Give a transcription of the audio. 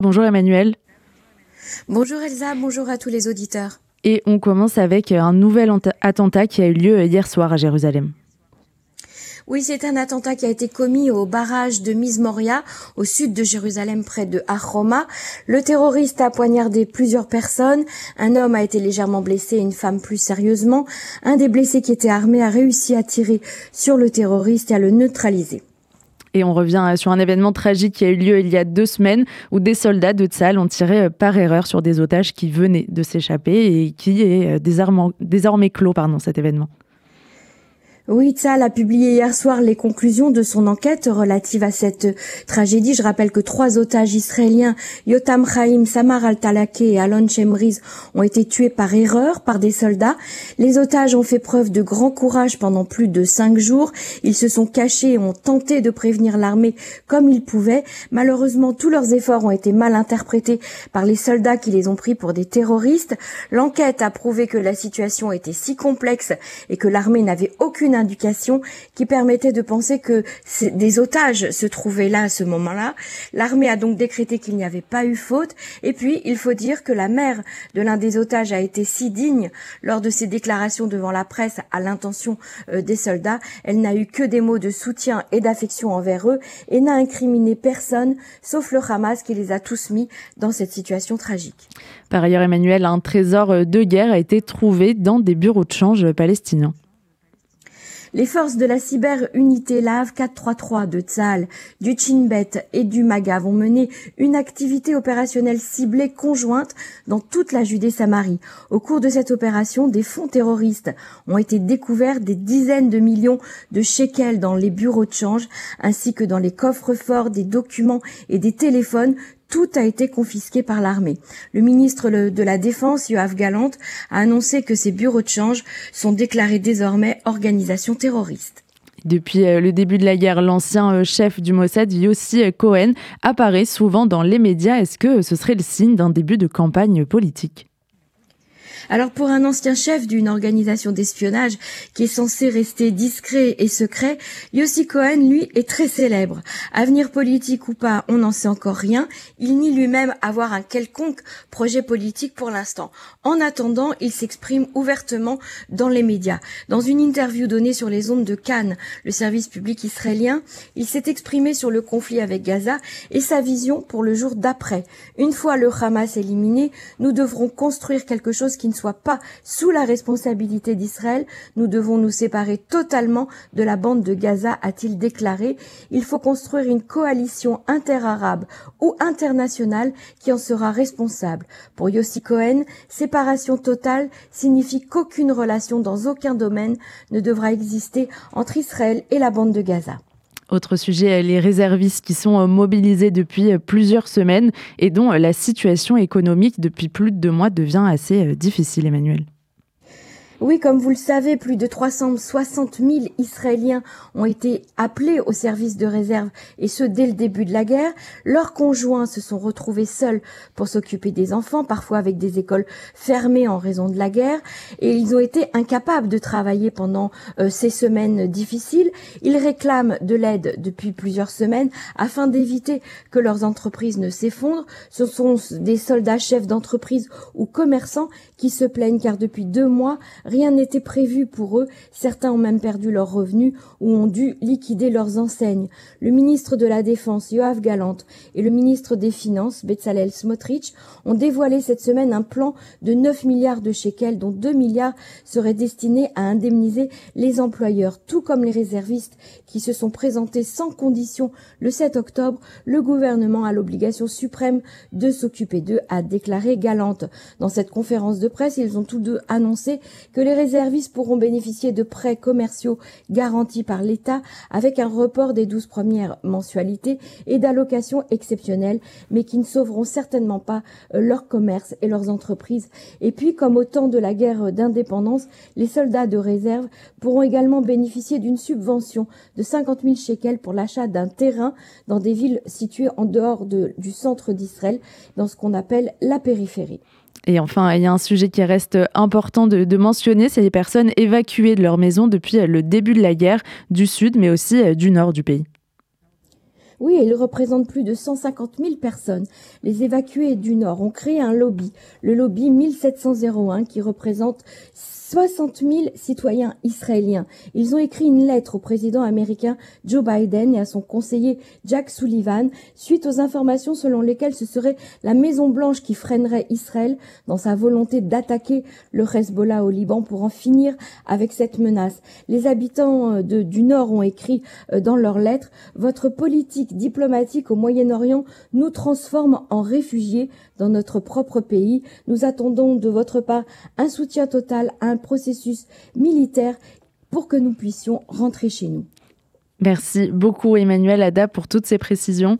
Bonjour Emmanuel. Bonjour Elsa, bonjour à tous les auditeurs. Et on commence avec un nouvel attentat qui a eu lieu hier soir à Jérusalem. Oui, c'est un attentat qui a été commis au barrage de Mizmoria, au sud de Jérusalem, près de Aroma. Le terroriste a poignardé plusieurs personnes. Un homme a été légèrement blessé, une femme plus sérieusement. Un des blessés qui était armé a réussi à tirer sur le terroriste et à le neutraliser. Et on revient sur un événement tragique qui a eu lieu il y a deux semaines où des soldats de Tzal ont tiré euh, par erreur sur des otages qui venaient de s'échapper et qui est euh, désormais clos, pardon, cet événement. Tzal a publié hier soir les conclusions de son enquête relative à cette tragédie. Je rappelle que trois otages israéliens, Yotam Chaim, Samar al-Talake et Alon Shemriz, ont été tués par erreur par des soldats. Les otages ont fait preuve de grand courage pendant plus de cinq jours. Ils se sont cachés et ont tenté de prévenir l'armée comme ils pouvaient. Malheureusement, tous leurs efforts ont été mal interprétés par les soldats qui les ont pris pour des terroristes. L'enquête a prouvé que la situation était si complexe et que l'armée n'avait aucune qui permettait de penser que des otages se trouvaient là à ce moment-là. L'armée a donc décrété qu'il n'y avait pas eu faute. Et puis, il faut dire que la mère de l'un des otages a été si digne lors de ses déclarations devant la presse à l'intention euh, des soldats. Elle n'a eu que des mots de soutien et d'affection envers eux et n'a incriminé personne sauf le Hamas qui les a tous mis dans cette situation tragique. Par ailleurs, Emmanuel, un trésor de guerre a été trouvé dans des bureaux de change palestiniens. Les forces de la cyber-unité LAV 433 de Tzal, du Chinbet et du MAGA vont mener une activité opérationnelle ciblée conjointe dans toute la Judée-Samarie. Au cours de cette opération, des fonds terroristes ont été découverts, des dizaines de millions de shekels dans les bureaux de change, ainsi que dans les coffres forts, des documents et des téléphones tout a été confisqué par l'armée. Le ministre de la Défense, Yoav Galante, a annoncé que ces bureaux de change sont déclarés désormais organisations terroristes. Depuis euh, le début de la guerre, l'ancien euh, chef du Mossad, Yossi Cohen, apparaît souvent dans les médias. Est-ce que ce serait le signe d'un début de campagne politique? Alors pour un ancien chef d'une organisation d'espionnage qui est censé rester discret et secret, Yossi Cohen, lui, est très célèbre. Avenir politique ou pas, on n'en sait encore rien. Il nie lui-même avoir un quelconque projet politique pour l'instant. En attendant, il s'exprime ouvertement dans les médias. Dans une interview donnée sur les ondes de Cannes, le service public israélien, il s'est exprimé sur le conflit avec Gaza et sa vision pour le jour d'après. Une fois le Hamas éliminé, nous devrons construire quelque chose qui ne soit pas sous la responsabilité d'Israël. Nous devons nous séparer totalement de la bande de Gaza, a-t-il déclaré. Il faut construire une coalition interarabe ou internationale qui en sera responsable. Pour Yossi Cohen, séparation totale signifie qu'aucune relation dans aucun domaine ne devra exister entre Israël et la bande de Gaza. Autre sujet, les réservistes qui sont mobilisés depuis plusieurs semaines et dont la situation économique depuis plus de deux mois devient assez difficile, Emmanuel. Oui, comme vous le savez, plus de 360 000 Israéliens ont été appelés au service de réserve, et ce dès le début de la guerre. Leurs conjoints se sont retrouvés seuls pour s'occuper des enfants, parfois avec des écoles fermées en raison de la guerre, et ils ont été incapables de travailler pendant euh, ces semaines difficiles. Ils réclament de l'aide depuis plusieurs semaines afin d'éviter que leurs entreprises ne s'effondrent. Ce sont des soldats chefs d'entreprise ou commerçants qui se plaignent car depuis deux mois, Rien n'était prévu pour eux, certains ont même perdu leurs revenus ou ont dû liquider leurs enseignes. Le ministre de la Défense, Yoav Galante, et le ministre des Finances, Bezalel Smotrich, ont dévoilé cette semaine un plan de 9 milliards de shekels, dont 2 milliards seraient destinés à indemniser les employeurs, tout comme les réservistes qui se sont présentés sans condition le 7 octobre. Le gouvernement a l'obligation suprême de s'occuper d'eux, a déclaré Galante. Dans cette conférence de presse, ils ont tous deux annoncé que que les réservistes pourront bénéficier de prêts commerciaux garantis par l'État avec un report des douze premières mensualités et d'allocations exceptionnelles, mais qui ne sauveront certainement pas euh, leur commerce et leurs entreprises. Et puis, comme au temps de la guerre d'indépendance, les soldats de réserve pourront également bénéficier d'une subvention de 50 000 shekels pour l'achat d'un terrain dans des villes situées en dehors du centre d'Israël, dans ce qu'on appelle la périphérie. Et enfin, il y a un sujet qui reste important de, mentionner, c'est les personnes évacuées de leur maison depuis le début de la guerre du sud, mais aussi euh, du nord du pays. Oui, ils représentent plus de 150 000 personnes. Les évacués du Nord ont créé un lobby, le lobby 1701, qui représente 60 000 citoyens israéliens. Ils ont écrit une lettre au président américain Joe Biden et à son conseiller Jack Sullivan suite aux informations selon lesquelles ce serait la Maison Blanche qui freinerait Israël dans sa volonté d'attaquer le Hezbollah au Liban pour en finir avec cette menace. Les habitants euh, du Nord ont écrit euh, dans leur lettre Votre politique diplomatique au Moyen-Orient nous transforme en réfugiés dans notre propre pays. Nous attendons de votre part un soutien total processus militaire pour que nous puissions rentrer chez nous. Merci beaucoup Emmanuel Ada pour toutes ces précisions.